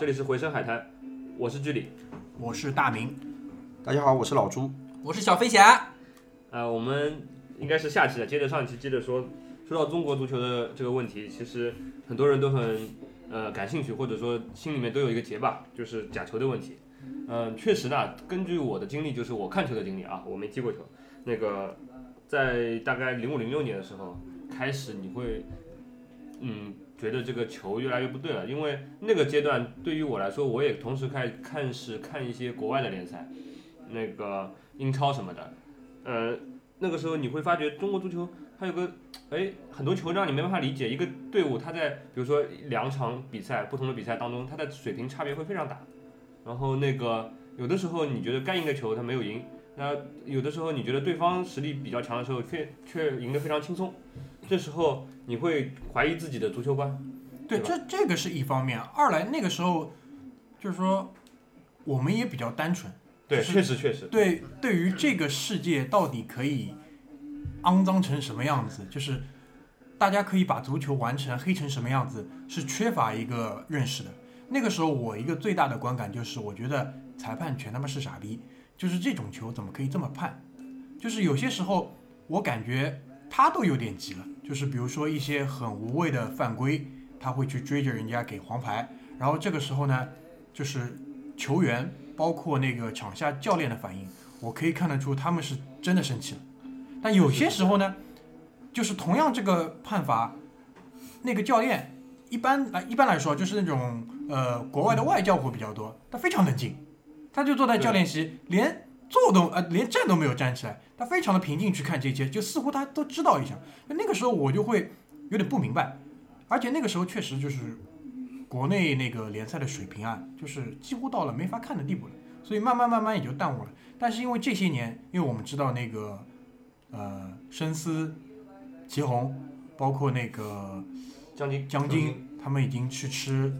这里是回声海滩，我是居里。我是大明，大家好，我是老朱。我是小飞侠。呃，我们应该是下期了，接着上一期接着说，说到中国足球的这个问题，其实很多人都很呃感兴趣，或者说心里面都有一个结吧，就是假球的问题。嗯、确实呢，根据我的经历，就是我看球的经历啊，我没踢过球。那个在大概零五零六年的时候开始，你会嗯觉得这个球越来越不对了，因为那个阶段对于我来说，我也同时开始看是看一些国外的联赛，那个英超什么的，呃，那个时候你会发觉中国足球它有个哎很多球让你没办法理解，一个队伍它在比如说两场比赛不同的比赛当中，它的水平差别会非常大，然后那个有的时候你觉得该赢的球他没有赢，那有的时候你觉得对方实力比较强的时候却却赢得非常轻松，这时候你会怀疑自己的足球观。对，对这这个是一方面，二来那个时候就是说我们也比较单纯，对，就是确实确实，对，对于这个世界到底可以肮脏成什么样子，就是大家可以把足球玩成黑成什么样子，是缺乏一个认识的。那个时候我一个最大的观感就是，我觉得裁判全他妈是傻逼，就是这种球怎么可以这么判？就是有些时候我感觉他都有点急了，就是比如说一些很无谓的犯规，他会去追着人家给黄牌，然后这个时候呢，就是球员包括那个场下教练的反应，我可以看得出他们是真的生气了。但有些时候呢，就是同样这个判罚，那个教练一般来一般来说就是那种呃国外的外教会比较多，他非常冷静，他就坐在教练席，连坐都呃连站都没有站起来，他非常的平静去看这些，就似乎他都知道一下。那个时候我就会有点不明白，而且那个时候确实就是国内那个联赛的水平啊，就是几乎到了没法看的地步了，所以慢慢慢慢也就淡忘了。但是因为这些年，因为我们知道那个呃申思、祁宏，包括那个江津江津，他们已经去吃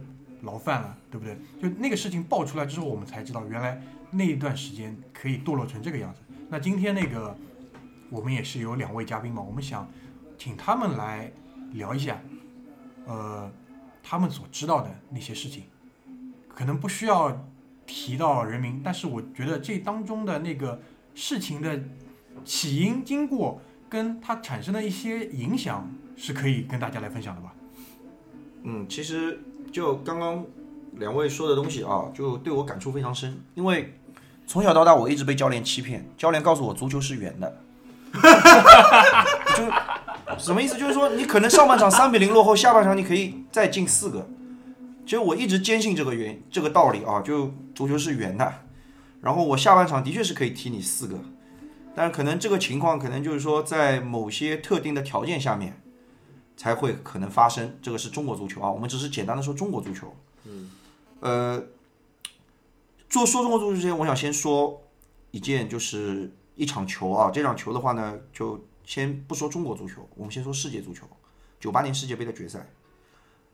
牢饭了，对不对？就那个事情爆出来之后，我们才知道原来那一段时间可以堕落成这个样子。那今天那个我们也是有两位嘉宾嘛，我们想请他们来聊一下，呃，他们所知道的那些事情，可能不需要提到人名，但是我觉得这当中的那个事情的起因、经过跟它产生的一些影响，是可以跟大家来分享的吧？嗯，其实就刚刚两位说的东西啊，就对我感触非常深，因为从小到大我一直被教练欺骗，教练告诉我足球是圆的，就什么意思？就是说你可能上半场三比零落后，下半场你可以再进四个。其实我一直坚信这个原这个道理啊，就足球是圆的，然后我下半场的确是可以踢你四个，但是可能这个情况可能就是说在某些特定的条件下面。才会可能发生。这个是中国足球啊，我们只是简单的说中国足球。嗯，呃，做说中国足球之前，我想先说一件，就是一场球啊。这场球的话呢，就先不说中国足球，我们先说世界足球。九八年世界杯的决赛，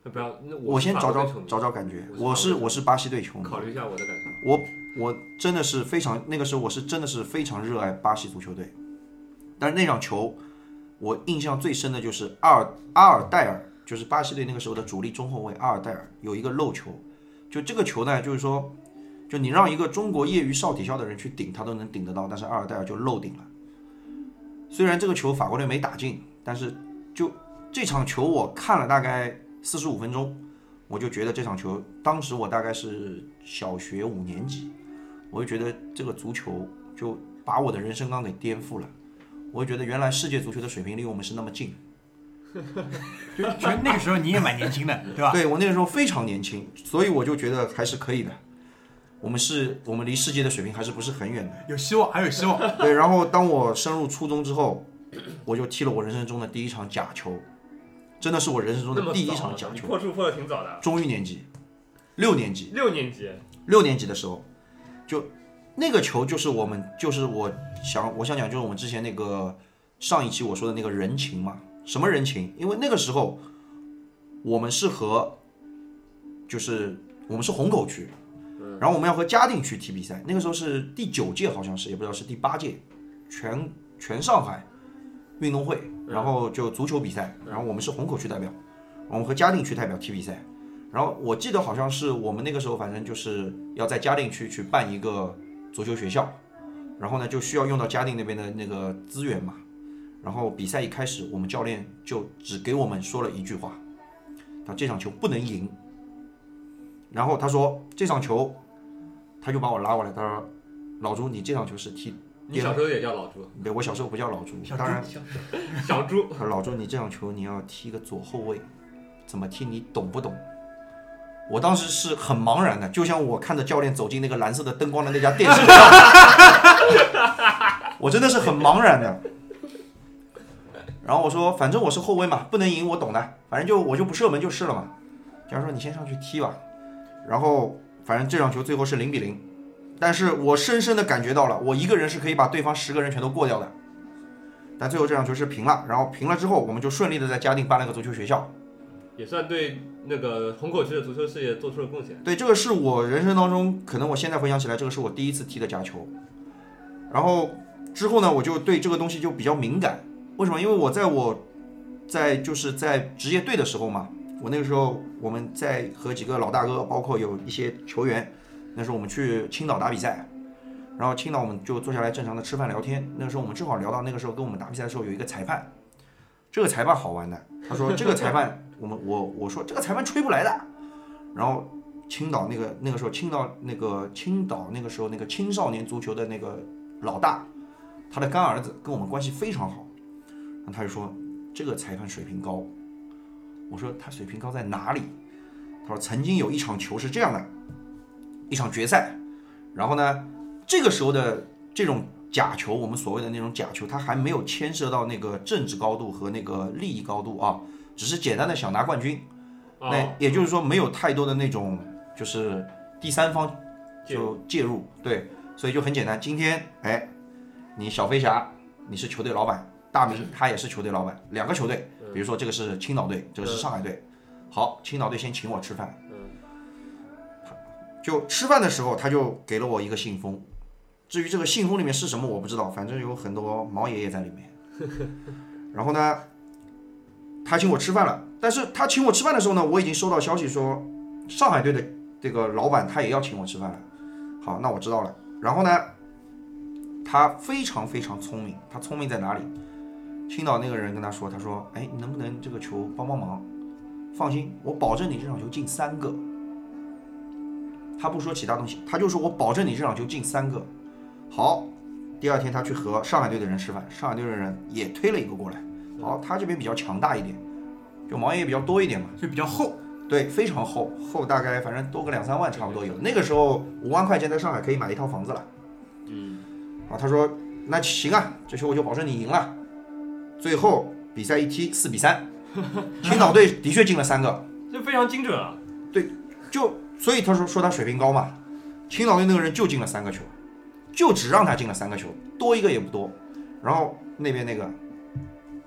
不要，那我先找找找找感觉。我我是我是巴西队球迷，考虑一下我的感受。我我真的是非常那个时候我是真的是非常热爱巴西足球队，但是那场球我印象最深的就是阿尔阿尔代尔，就是巴西队那个时候的主力中后卫阿尔代尔有一个漏球，就这个球呢，就是说，就你让一个中国业余少体校的人去顶，他都能顶得到，但是阿尔代尔就漏顶了。虽然这个球法国队没打进，但是就这场球我看了大概四十五分钟，我就觉得这场球，当时我大概是小学五年级，我就觉得这个足球就把我的人生观给颠覆了。我就觉得原来世界足球的水平离我们是那么近。就那个时候你也蛮年轻的，对吧？对我那个时候非常年轻，所以我就觉得还是可以的。我们是，我们离世界的水平还是不是很远的。有希望，还有希望。对，然后当我升入初中之后，我就踢了我人生中的第一场假球，真的是我人生中那么的第一早场假球。破处破的挺早的，中一年级，六年级，六年级，六年级的时候，就那个球就是我们就是我想我想讲就是我们之前那个上一期我说的那个人情嘛，什么人情？因为那个时候我们是和就是我们是虹口区，然后我们要和嘉定区踢比赛，那个时候是第九届好像是，也不知道是第八届全全上海运动会，然后就足球比赛，然后我们是虹口区代表，我们和嘉定区代表踢比赛。然后我记得好像是我们那个时候，反正就是要在嘉定区去办一个足球学校，然后呢就需要用到嘉定那边的那个资源嘛。然后比赛一开始，我们教练就只给我们说了一句话，他这场球不能赢。然后他说这场球，他就把我拉过来，他说老朱，你这场球是踢，你小时候也叫老朱，对我小时候不叫老朱，小当然 小朱，他说老朱，你这场球你要踢个左后卫，怎么踢你懂不懂？我当时是很茫然的，就像我看着教练走进那个蓝色的灯光的那家店是一样，我真的是很茫然的。然后我说，反正我是后卫嘛，不能赢，我懂的，反正就我就不射门就是了嘛。教练说你先上去踢吧。然后反正这场球最后是零比零，但是我深深的感觉到了，我一个人是可以把对方十个人全都过掉的。但最后这场球是平了，然后平了之后，我们就顺利的在嘉定办了个足球学校。也算对那个虹口区的足球事业做出了贡献。对，这个是我人生当中，可能我现在回想起来，这个是我第一次踢的假球。然后之后呢，我就对这个东西就比较敏感。为什么？因为我在我在就是在职业队的时候嘛，我那个时候我们在和几个老大哥，包括有一些球员，那时候我们去青岛打比赛，然后青岛我们就坐下来正常的吃饭聊天。那个时候我们正好聊到那个时候跟我们打比赛的时候有一个裁判，这个裁判好玩的，他说这个裁判我们我我说这个裁判吹不来的，然后青岛那个那个时候青岛那个青岛那个时候那个青少年足球的那个老大，他的干儿子跟我们关系非常好，然后他就说这个裁判水平高，我说他水平高在哪里？他说曾经有一场球是这样的，一场决赛，然后呢，这个时候的这种假球，我们所谓的那种假球，它还没有牵涉到那个政治高度和那个利益高度啊，只是简单的想拿冠军。那哦，也就是说没有太多的那种就是第三方就介入，对，所以就很简单。今天哎，你小飞侠你是球队老板，大明他也是球队老板，两个球队，比如说这个是青岛队，这个是上海队，好，青岛队先请我吃饭，嗯，就吃饭的时候他就给了我一个信封，至于这个信封里面是什么我不知道，反正有很多毛爷爷在里面。然后呢，他请我吃饭了，但是他请我吃饭的时候呢，我已经收到消息说上海队的这个老板他也要请我吃饭了。好，那我知道了。然后呢，他非常非常聪明，他聪明在哪里？青岛那个人跟他说，他说：“哎，你能不能这个球帮帮忙？放心，我保证你这场球进三个。”他不说其他东西，他就说我保证你这场球进三个。好，第二天他去和上海队的人吃饭，上海队的人也推了一个过来。好，他这边比较强大一点，就毛爷爷比较多一点嘛。就比较厚。对，非常厚，厚大概反正多个两三万差不多有。那个时候五万块钱在上海可以买一套房子了。嗯，啊，他说那行啊，这球我就保证你赢了。最后比赛一踢四比三，青岛队的确进了三个，这非常精准啊。对就所以他说说他水平高嘛。青岛队那个人就进了三个球，就只让他进了三个球，多一个也不多。然后那边那个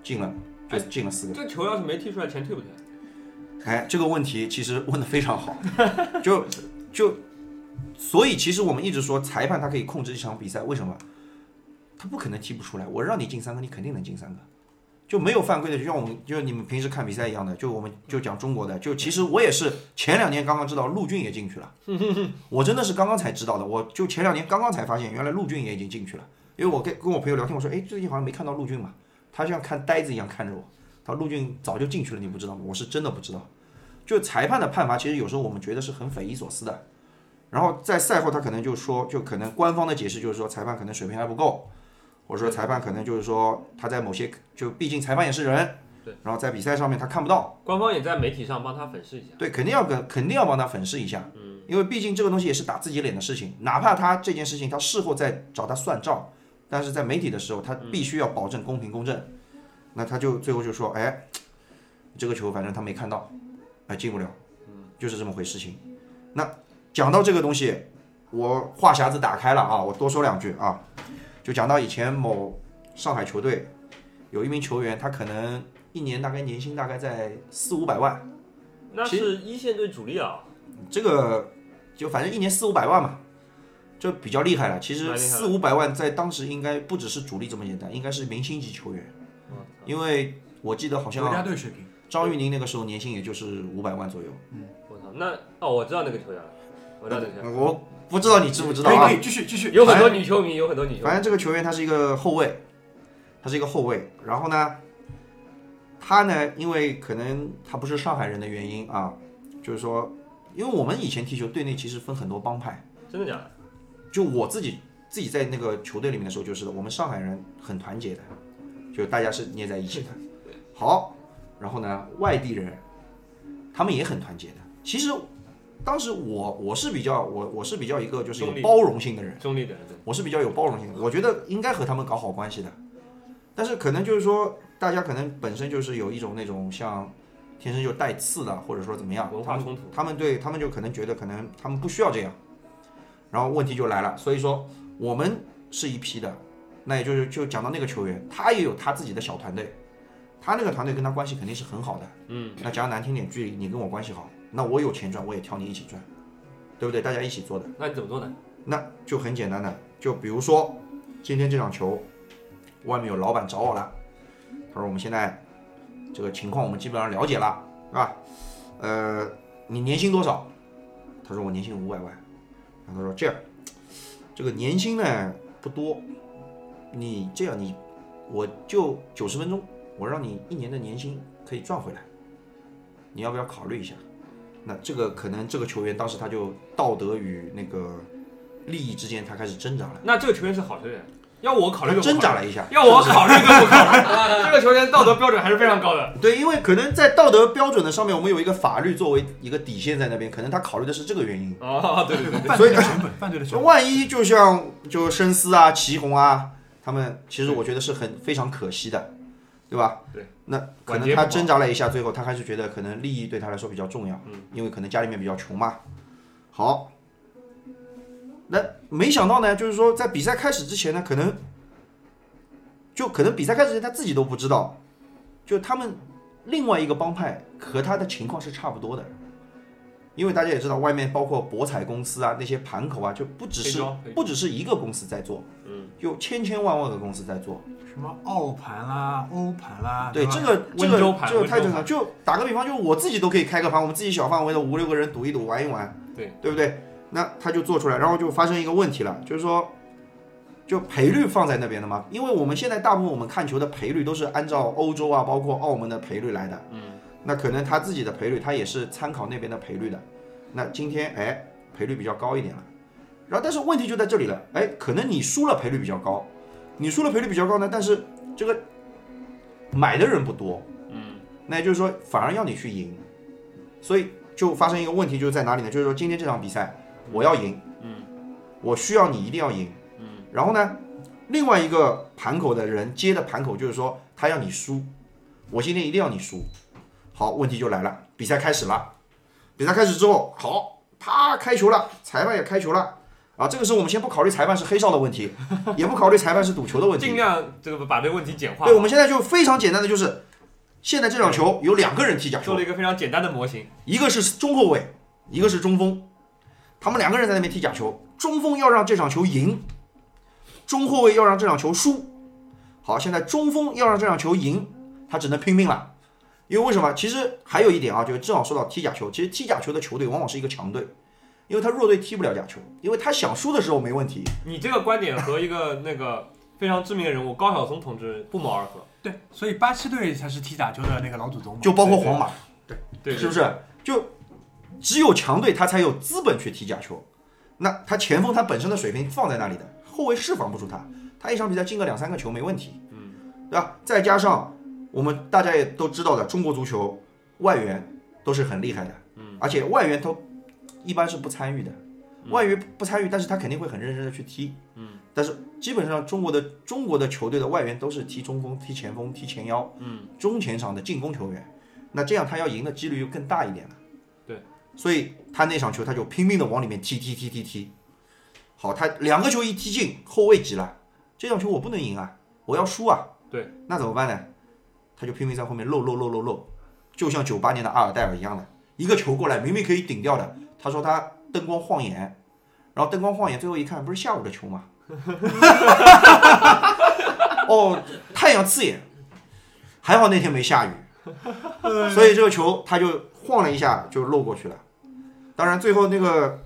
进了，就进了四个。这球要是没踢出来，钱退不退？哎，这个问题其实问的非常好，就就，所以其实我们一直说裁判他可以控制一场比赛，为什么？他不可能踢不出来，我让你进三个，你肯定能进三个，就没有犯规的，就像我们就你们平时看比赛一样的，就我们就讲中国的，就其实我也是前两年刚刚知道陆俊也进去了，我真的是刚刚才知道的，我就前两年刚刚才发现，原来陆俊也已经进去了，因为我跟跟我朋友聊天，我说，哎，最近好像没看到陆俊嘛，他像看呆子一样看着我。他说陆俊早就进去了，你不知道吗？我是真的不知道。就裁判的判罚，其实有时候我们觉得是很匪夷所思的。然后在赛后，他可能就说，就可能官方的解释就是说，裁判可能水平还不够，或者说裁判可能就是说他在某些，就毕竟裁判也是人，对，然后在比赛上面他看不到，官方也在媒体上帮他粉饰一下。对，肯定要跟肯定要帮他粉饰一下，嗯，因为毕竟这个东西也是打自己脸的事情，哪怕他这件事情他事后再找他算账，但是在媒体的时候，他必须要保证公平公正。那他就最后就说，哎，这个球反正他没看到，哎，进不了，嗯就是这么回事情。那讲到这个东西，我话匣子打开了啊，我多说两句啊，就讲到以前某上海球队有一名球员，他可能一年大概年薪大概在四五百万。那其是一线队主力啊。这个就反正一年四五百万嘛，就比较厉害了。其实四五百万在当时应该不只是主力这么简单，应该是明星级球员。因为我记得好像国家像队水平，张玉宁那个时候年薪也就是五百万左右。嗯我操，那哦，我知道那个球员了，我知道那个球员，我不知道你知不知道啊可以可？以继续继续。有很多女球迷，有很多女球迷。反正这个球员他是一个后卫，他是一个后卫。然后呢，他呢，因为可能他不是上海人的原因啊，就是说，因为我们以前踢球队内其实分很多帮派，真的假的？就我自己自己在那个球队里面的时候，就是我们上海人很团结的，就大家是捏在一起的。好，然后呢，外地人他们也很团结的。其实当时我我是比较我我是比较一个就是有包容性的人。中立的人，对，我是比较有包容性的，我觉得应该和他们搞好关系的。但是可能就是说，大家可能本身就是有一种那种像天生就带刺的，或者说怎么样，他们文化冲突。他们对他们就可能觉得可能他们不需要这样，然后问题就来了。所以说我们是一批的，那也就是就讲到那个球员，他也有他自己的小团队，他那个团队跟他关系肯定是很好的。嗯，那讲难听点，距离你跟我关系好，那我有钱赚，我也挑你一起赚，对不对？大家一起做的。那你怎么做呢？那就很简单的，就比如说今天这场球，外面有老板找我了，他说我们现在这个情况我们基本上了解了，是吧？呃，你年薪多少？他说我年薪五百万，然后他说这样，这个年薪呢不多，你这样你我就九十分钟，我让你一年的年薪可以赚回来，你要不要考虑一下？那这个可能这个球员当时他就道德与那个利益之间他开始挣扎了，那这个球员是好球员，要我考虑挣扎了一下。要我考虑都不考虑。这个球员道德标准还是非常高的。对，因为可能在道德标准的上面，我们有一个法律作为一个底线在那边，可能他考虑的是这个原因。哦，对对对对，犯罪的成本，犯罪的成本。万一就像就深思啊、祁宏啊，他们其实我觉得是很非常可惜的，对吧？对。那可能他挣扎了一下，最后他还是觉得可能利益对他来说比较重要，嗯，因为可能家里面比较穷嘛。好，那没想到呢，就是说在比赛开始之前呢，可能就可能比赛开始之前他自己都不知道，就他们另外一个帮派和他的情况是差不多的。因为大家也知道，外面包括博彩公司啊，那些盘口啊，就不只是不只是一个公司在做，嗯，有千千万万个公司在做。什么澳盘啦、欧盘啦，对，这个这个这个太正常。就打个比方，就我自己都可以开个盘，我们自己小范围的五六个人赌一赌，玩一玩，对。对不对？那他就做出来，然后就发生一个问题了，就是说，就赔率放在那边的嘛，因为我们现在大部分我们看球的赔率都是按照欧洲啊，包括澳门的赔率来的，嗯，那可能他自己的赔率，他也是参考那边的赔率的。那今天哎，赔率比较高一点了，然后但是问题就在这里了，哎，可能你输了赔率比较高，你输了赔率比较高呢，但是这个买的人不多，嗯，那也就是说反而要你去赢，所以就发生一个问题，就是在哪里呢？就是说今天这场比赛我要赢，嗯，我需要你一定要赢，嗯，然后呢，另外一个盘口的人接的盘口就是说他要你输，我今天一定要你输，好，问题就来了，比赛开始了，比赛开始之后，好，啪开球了，裁判也开球了。啊，这个时候我们先不考虑裁判是黑哨的问题，也不考虑裁判是赌球的问题，尽量这个把这个问题简化对，。我们现在就非常简单的就是，现在这场球有两个人踢假球做了，一个非常简单的模型。一个是中后卫，一个是中锋，他们两个人在那边踢假球，中锋要让这场球赢，中后卫要让这场球输。好，现在中锋要让这场球赢，他只能拼命了。因为为什么？其实还有一点啊，就是正好说到踢假球，其实踢假球的球队往往是一个强队，因为他弱队踢不了假球，因为他想输的时候没问题。你这个观点和一个那个非常知名的人物高晓松同志不谋而合。对，所以巴西队才是踢假球的那个老祖宗。就包括皇马，对对，是不是？就只有强队他才有资本去踢假球。那他前锋他本身的水平放在那里的，后卫释放不出他，他一场比赛进个两三个球没问题，嗯，对吧？再加上我们大家也都知道的，中国足球外援都是很厉害的，嗯，而且外援都一般是不参与的，嗯外援不参与，但是他肯定会很认真的去踢，嗯，但是基本上中国的中国的球队的外援都是踢中锋、踢前锋、踢前腰，嗯，中前场的进攻球员，那这样他要赢的几率就更大一点了。对，所以他那场球他就拼命的往里面踢踢踢踢踢。好，他两个球一踢进，后卫急了，这场球我不能赢啊，我要输啊。对，那怎么办呢？他就拼命在后面漏漏漏漏漏，就像九八年的阿尔代尔一样的，一个球过来明明可以顶掉的，他说他灯光晃眼，然后灯光晃眼，最后一看不是下午的球吗？哦，太阳刺眼，还好那天没下雨，所以这个球他就晃了一下就漏过去了。当然最后那个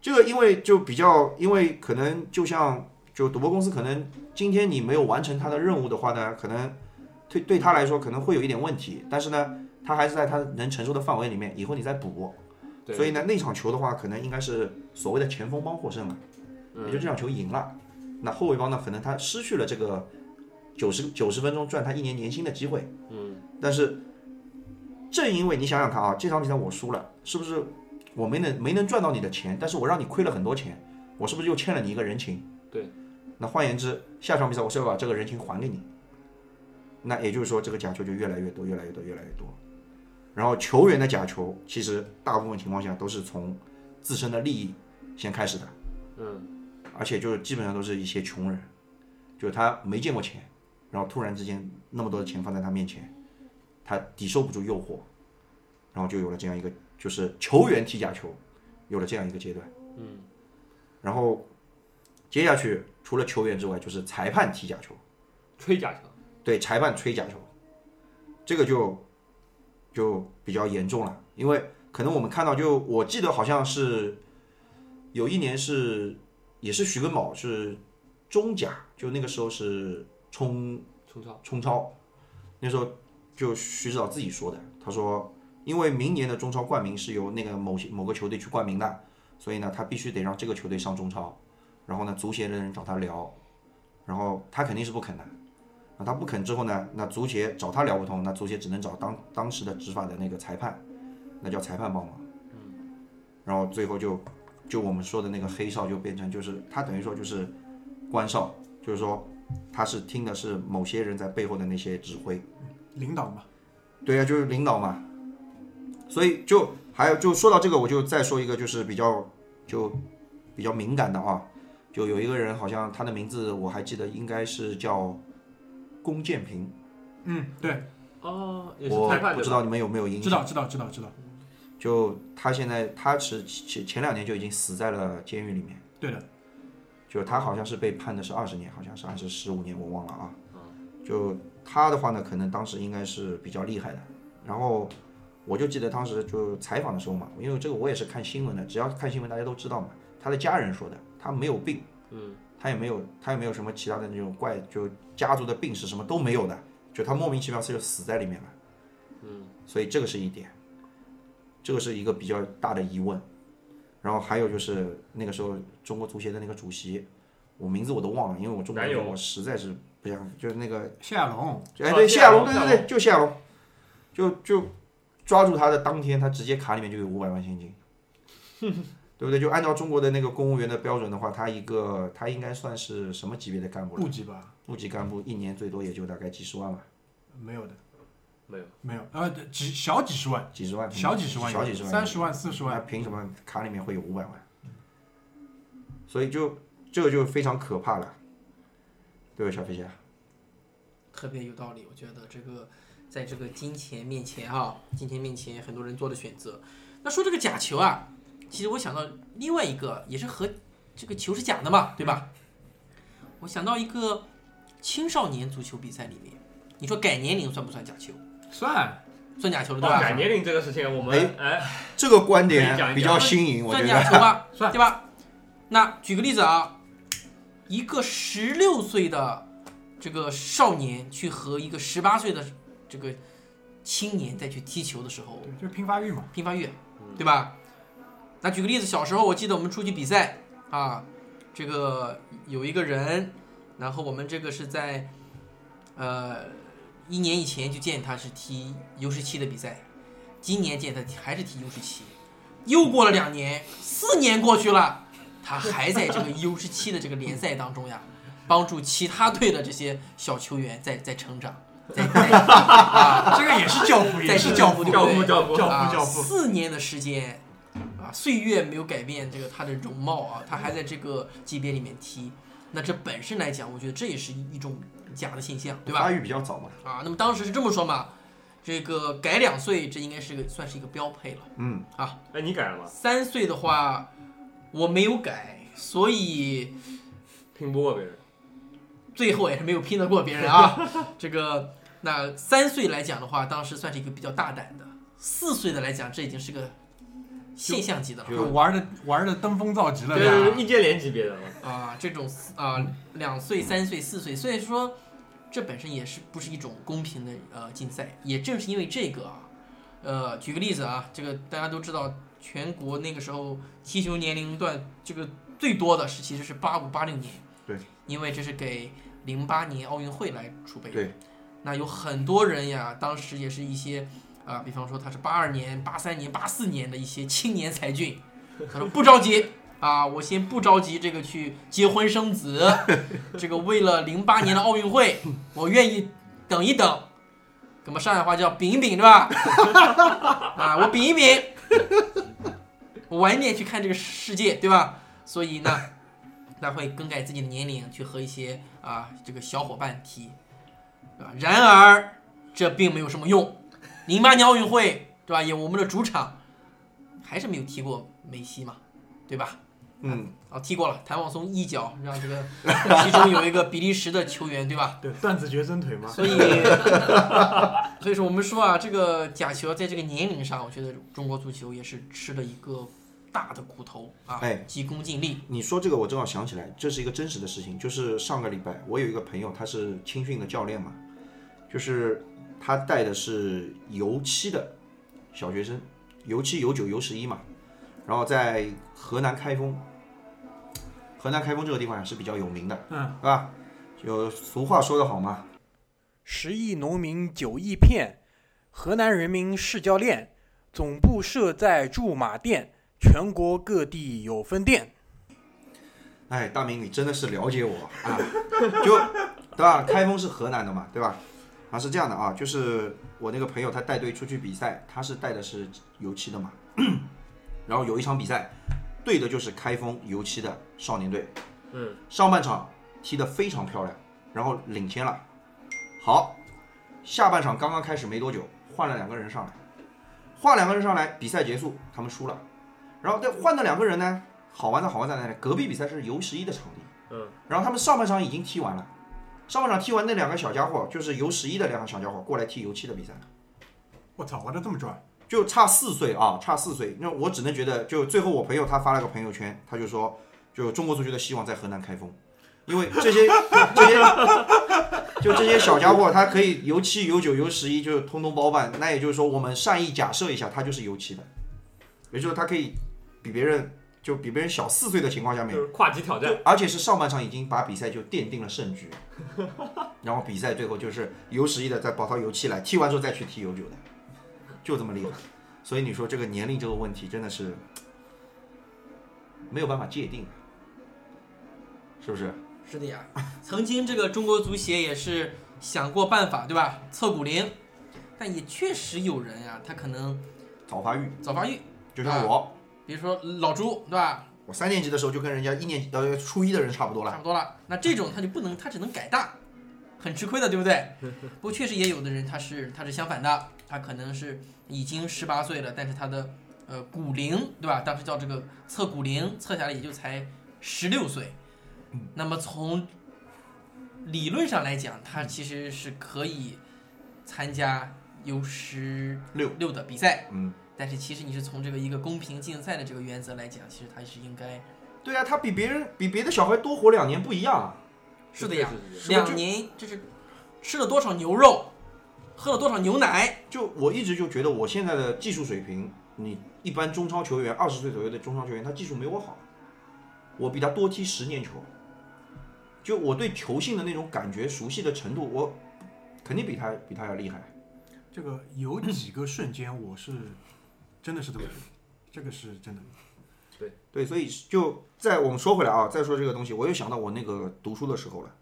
这个因为就比较，因为可能就像就赌博公司可能今天你没有完成他的任务的话呢，可能对对他来说可能会有一点问题，但是呢，他还是在他能承受的范围里面，以后你再补。所以呢，那场球的话，可能应该是所谓的前锋帮获胜了，嗯也就这场球赢了。那后卫帮呢，可能他失去了这个九十九十分钟赚他一年年薪的机会。嗯，但是正因为你想想看啊，这场比赛我输了，是不是我没能没能赚到你的钱，但是我让你亏了很多钱，我是不是又欠了你一个人情？对。那换言之，下场比赛我是要把这个人情还给你。那也就是说，这个假球就越来越多，越来越多，越来越多。然后球员的假球，其实大部分情况下都是从自身的利益先开始的。嗯，而且就是基本上都是一些穷人，就是他没见过钱，然后突然之间那么多的钱放在他面前，他抵受不住诱惑，然后就有了这样一个，就是球员踢假球，有了这样一个阶段。嗯，然后接下去除了球员之外，就是裁判踢假球，吹假球，对裁判吹假球，这个就就比较严重了，因为可能我们看到就我记得好像是有一年是也是徐根宝是中甲，就那个时候是冲冲超，冲超，那时候就徐指导自己说的，他说因为明年的中超冠名是由那个某些某个球队去冠名的，所以呢他必须得让这个球队上中超，然后呢足协的人找他聊，然后他肯定是不肯的。那他不肯之后呢，那足协找他聊不通，那足协只能找当当时的执法的那个裁判，那叫裁判帮忙。然后最后就就我们说的那个黑哨就变成就是他等于说就是官哨，就是说他是听的是某些人在背后的那些指挥。领导嘛，对呀、就是领导嘛。所以就还有就说到这个，我就再说一个，就是比较就比较敏感的啊，就有一个人好像他的名字我还记得，应该是叫龚建平，嗯，对，哦，也是我？不知道你们有没有印象？知道知道知道知道，就他现在他是前前两年就已经死在了监狱里面，对的，就他好像是被判的是二十年，好像是还是十五年，我忘了啊。就他的话呢，可能当时应该是比较厉害的。然后我就记得当时就采访的时候嘛，因为这个我也是看新闻的，只要看新闻大家都知道嘛。他的家人说的，他没有病，嗯，他也没有他也没有什么其他的那种怪，就家族的病史什么都没有的，就他莫名其妙就死在里面了。嗯，所以这个是一点，这个是一个比较大的疑问。然后还有就是那个时候中国足协的那个主席，我名字我都忘了，因为我中国我实在是不想，就是那个谢亚龙，哎对谢亚龙，哦谢亚龙。对对对，就谢亚龙，就就抓住他的当天，他直接卡里面就有五百万现金，对不对？就按照中国的那个公务员的标准的话，他一个他应该算是什么级别的干部了？部级吧，部级干部一年最多也就大概几十万吧，没有的，没有，没有，呃，几小几十万，几十万，小几十万，小几十万，三十万、四十那万，凭什么卡里面会有五百万？所以就这个就非常可怕了，对吧，小飞侠？特别有道理。我觉得这个在这个金钱面前啊，金钱面前很多人做的选择。那说这个假球啊，其实我想到另外一个也是和这个球是假的嘛，对吧？我想到一个青少年足球比赛里面，你说改年龄算不算假球？算算假球了，对吧？改年龄这个事情，我们哎，这个观点比较新颖，我算觉得。假球吧，算对吧？那举个例子啊，一个十六岁的这个少年去和一个十八岁的这个青年再去踢球的时候，就是拼发育嘛，拼发育，对吧？那举个例子，小时候我记得我们出去比赛啊，这个有一个人，然后我们这个是在呃一年以前就见他是踢 U 十七的比赛，今年见他还是踢 U 十七，又过了两年，四年过去了，他还在这个 U 十七的这个联赛当中呀，帮助其他队的这些小球员在在成长，在在 啊。这个也是教父，也是教父，教父教父教啊父，教父，四年的时间啊，岁月没有改变这个他的容貌啊，他还在这个级别里面踢，那这本身来讲，我觉得这也是一种假的现象，对吧？发育比较早嘛，啊，那么当时是这么说嘛，这个改两岁，这应该是个算是一个标配了。嗯，啊哎，你改了吗？三岁的话，我没有改，所以拼不过别人，最后也是没有拼得过别人啊。这个那三岁来讲的话，当时算是一个比较大胆的；四岁的来讲，这已经是个现象级的了。就玩的玩的登峰造极了，这对吧是易建联级别的，啊，这种啊两岁、三岁、四岁，所以说这本身也是不是一种公平的呃竞赛。也正是因为这个啊，呃，举个例子啊，这个大家都知道，全国那个时候踢球年龄段这个最多的是其实是八五八六年，对，因为这是给零八年奥运会来储备。的。对，那有很多人呀，当时也是一些啊、比方说他是八二年、八三年、八四年的一些青年才俊，他说不着急。啊，我先不着急这个去结婚生子，这个为了零八年的奥运会，我愿意等一等。那么上海话叫饼一饼，对吧？啊，我饼一饼，我晚一点去看这个世界，对吧？所以呢，那会更改自己的年龄去和一些啊这个小伙伴踢，对吧？然而这并没有什么用。零八年奥运会，对吧？也我们的主场，还是没有踢过梅西嘛，对吧？嗯，啊，踢过了，谭望松一脚让这个 其中有一个比利时的球员，对吧？对，断子绝孙腿嘛。所以，所以说我们说啊，这个假球在这个年龄上，我觉得中国足球也是吃了一个大的苦头啊，哎急功近利。你说这个我正好想起来，这是一个真实的事情，就是上个礼拜我有一个朋友，他是青训的教练嘛，就是他带的是油漆的小学生，油漆、油九、油十一嘛，然后在河南开封，河南开封这个地方也是比较有名的，嗯，对吧？有俗话说得好嘛，十亿农民九亿骗，河南人民是教练，总部设在驻马店，全国各地有分店。哎，大明，你真的是了解我啊！就对吧？开封是河南的嘛，对吧？啊，是这样的啊，就是我那个朋友他带队出去比赛，他是带的是油漆的嘛，然后有一场比赛，对的就是开封油漆的少年队，嗯，上半场踢得非常漂亮，然后领先了。好，下半场刚刚开始没多久，换了两个人上来，换两个人上来，比赛结束，他们输了。然后再换的两个人呢，好玩的好玩在哪里？隔壁比赛是游十一的场地，嗯，然后他们上半场已经踢完了，上半场踢完那两个小家伙就是游十一的两个小家伙过来踢游七的比赛，我操，玩的这么转，就差四岁啊，差四岁。那我只能觉得，就最后我朋友他发了个朋友圈，他就说，就中国足球的希望在河南开封，因为这些这些就这些小家伙，他可以游七、游九、游十一，就是通通包办。那也就是说，我们善意假设一下，他就是游七的，也就是说他可以比别人就比别人小四岁的情况下面就是跨级挑战，而且是上半场已经把比赛就奠定了胜局，然后比赛最后就是游十一的再保到游七来，踢完之后再去踢游九的，就这么厉害。所以你说这个年龄这个问题真的是没有办法界定，是不是？是的呀，曾经这个中国足协也是想过办法，对吧？测骨龄，但也确实有人呀，他可能早发育，早发育，就像我，比如说老朱，对吧？我三年级的时候就跟人家一年级呃初一的人差不多了。差不多了。那这种他就不能，他只能改大，很吃亏的，对不对？不过确实也有的人他是他是相反的，他可能是已经十八岁了，但是他的呃骨龄，对吧？当时叫这个测骨龄，测下来也就才十六岁。那么从理论上来讲，他其实是可以参加 U 十六六的比赛，嗯，但是其实你是从这个一个公平竞赛的这个原则来讲，其实他是应该对啊，他比别人比别的小孩多活两年不一样啊。是的呀，两年这是吃了多少牛肉，喝了多少牛奶，就我一直就觉得我现在的技术水平，你一般中超球员二十岁左右的中超球员，他技术没我好，我比他多踢十年球，就我对球性的那种感觉、熟悉的程度，我肯定比他比他要厉害。这个有几个瞬间我是真的是这么这个是真的。对对，所以就在我们说回来啊，再说这个东西，我又想到我那个读书的时候了，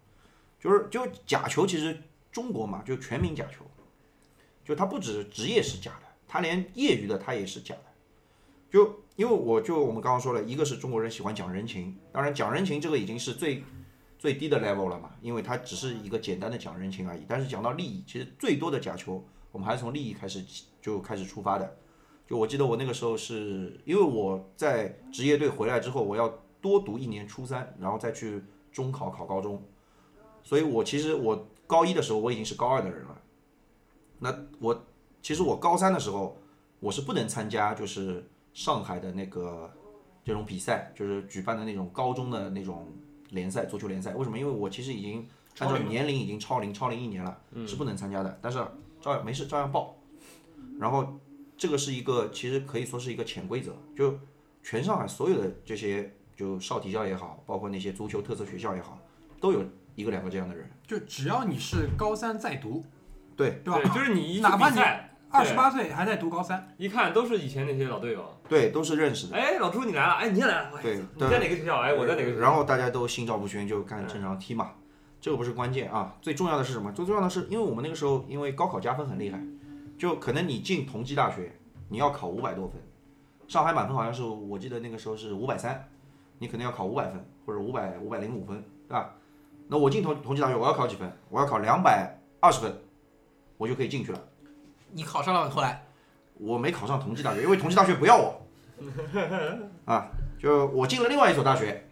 就是就假球，其实中国嘛，就全民假球，就它不止职业是假的，它连业余的它也是假的。就因为我就我们刚刚说了，一个是中国人喜欢讲人情，当然讲人情这个已经是最最低的 level 了嘛，因为它只是一个简单的讲人情而已。但是讲到利益，其实最多的假球，我们还是从利益开始就开始出发的。就我记得我那个时候是因为我在职业队回来之后，我要多读一年初三，然后再去中考考高中，所以我其实我高一的时候我已经是高二的人了。那我其实我高三的时候我是不能参加就是上海的那个这种比赛，就是举办的那种高中的那种联赛，足球联赛。为什么？因为我其实已经按照年龄已经超龄，超龄一年了，是不能参加的，但是照样没事，照样报。然后这个是一个，其实可以说是一个潜规则，就全上海所有的这些，就少体校也好，包括那些足球特色学校也好，都有一个两个这样的人。就只要你是高三在读，对对吧？就是你一哪怕你二十八岁还在读高三，一看都是以前那些老队友。对，都是认识的。哎，老朱你来了，哎你也来了，哎对你在哪个学校？哎我在哪个学校？然后大家都心照不宣，就干正常踢嘛。这个不是关键啊，最重要的是什么？最重要的是，因为我们那个时候因为高考加分很厉害，就可能你进同济大学，你要考五百多分，上海满分好像是我记得那个时候是五百三，你可能要考五百分或者五百五百零五分，对吧？那我进同同济大学，我要考几分？我要考两百二十分，我就可以进去了。你考上了后来，我没考上同济大学，因为同济大学不要我，啊，就我进了另外一所大学，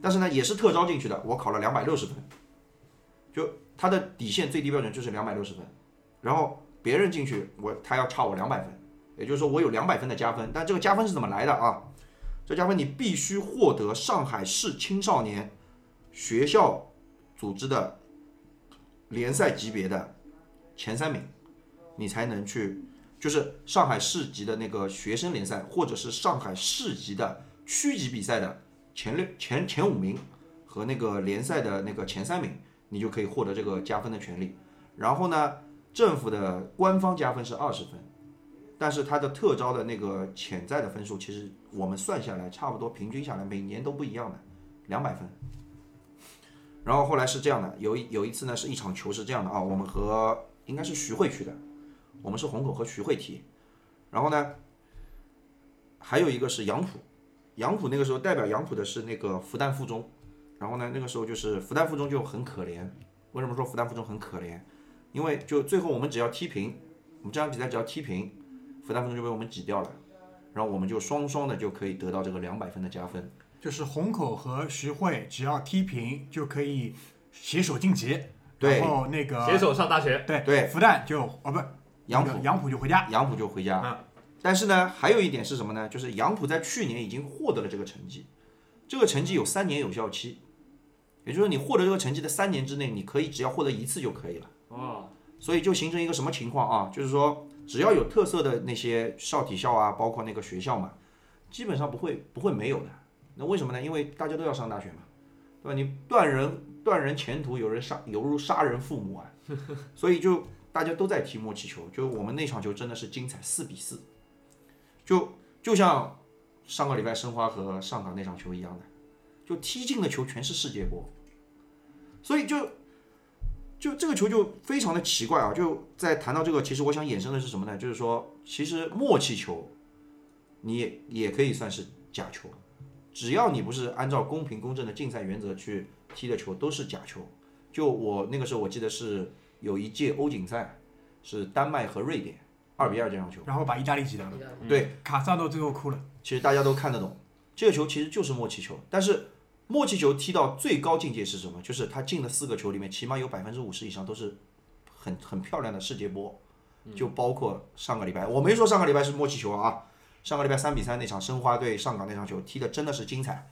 但是呢也是特招进去的，我考了两百六十分，就它的底线最低标准就是两百六十分，然后别人进去我他要差我两百分，也就是说我有两百分的加分，但这个加分是怎么来的啊？这加分你必须获得上海市青少年学校组织的联赛级别的前三名，你才能去就是上海市级的那个学生联赛，或者是上海市级的区级比赛的前六、前前五名和那个联赛的那个前三名，你就可以获得这个加分的权利。然后呢，政府的官方加分是二十分，但是它的特招的那个潜在的分数，其实我们算下来差不多平均下来每年都不一样的，两百分。然后后来是这样的，有一有一次呢是一场球是这样的啊，我们和应该是徐汇区的。我们是虹口和徐汇踢，然后呢，还有一个是杨浦，杨浦那个时候代表杨浦的是那个复旦附中，然后呢，那个时候就是复旦附中就很可怜。为什么说复旦附中很可怜？因为就最后我们只要踢平，我们这场比赛只要踢平，复旦附中就被我们挤掉了，然后我们就双双的就可以得到这个两百分的加分。就是虹口和徐汇只要踢平就可以携手晋级，对然后那个携手上大学。对对复旦就哦不杨浦杨浦就回家，杨浦就回家。嗯但是呢，还有一点是什么呢？就是杨浦在去年已经获得了这个成绩，这个成绩有三年有效期，也就是说你获得这个成绩的三年之内，你可以只要获得一次就可以了。哦，所以就形成一个什么情况啊？就是说，只要有特色的那些少体校啊，包括那个学校嘛，基本上不会不会没有的。那为什么呢？因为大家都要上大学嘛，对吧？你断人断人前途，有人杀犹如杀人父母啊，所以就大家都在踢默契球。就我们那场球真的是精彩，四比四，就就像上个礼拜申花和上港那场球一样的，就踢进的球全是世界波，所以就就这个球就非常的奇怪啊！就在谈到这个，其实我想衍生的是什么呢？就是说，其实默契球，你也也可以算是假球，只要你不是按照公平公正的竞赛原则去踢的球，都是假球。就我那个时候，我记得是有一届欧锦赛，是丹麦和瑞典二比二这场球，然后把意大利挤掉了，对，卡萨诺最后哭了。其实大家都看得懂，这个球其实就是默契球，但是默契球踢到最高境界是什么？就是他进的四个球里面，起码有百分之五十以上都是很很漂亮的世界波，就包括上个礼拜，我没说上个礼拜是默契球啊，上个礼拜三比三那场申花对上港那场球踢的真的是精彩，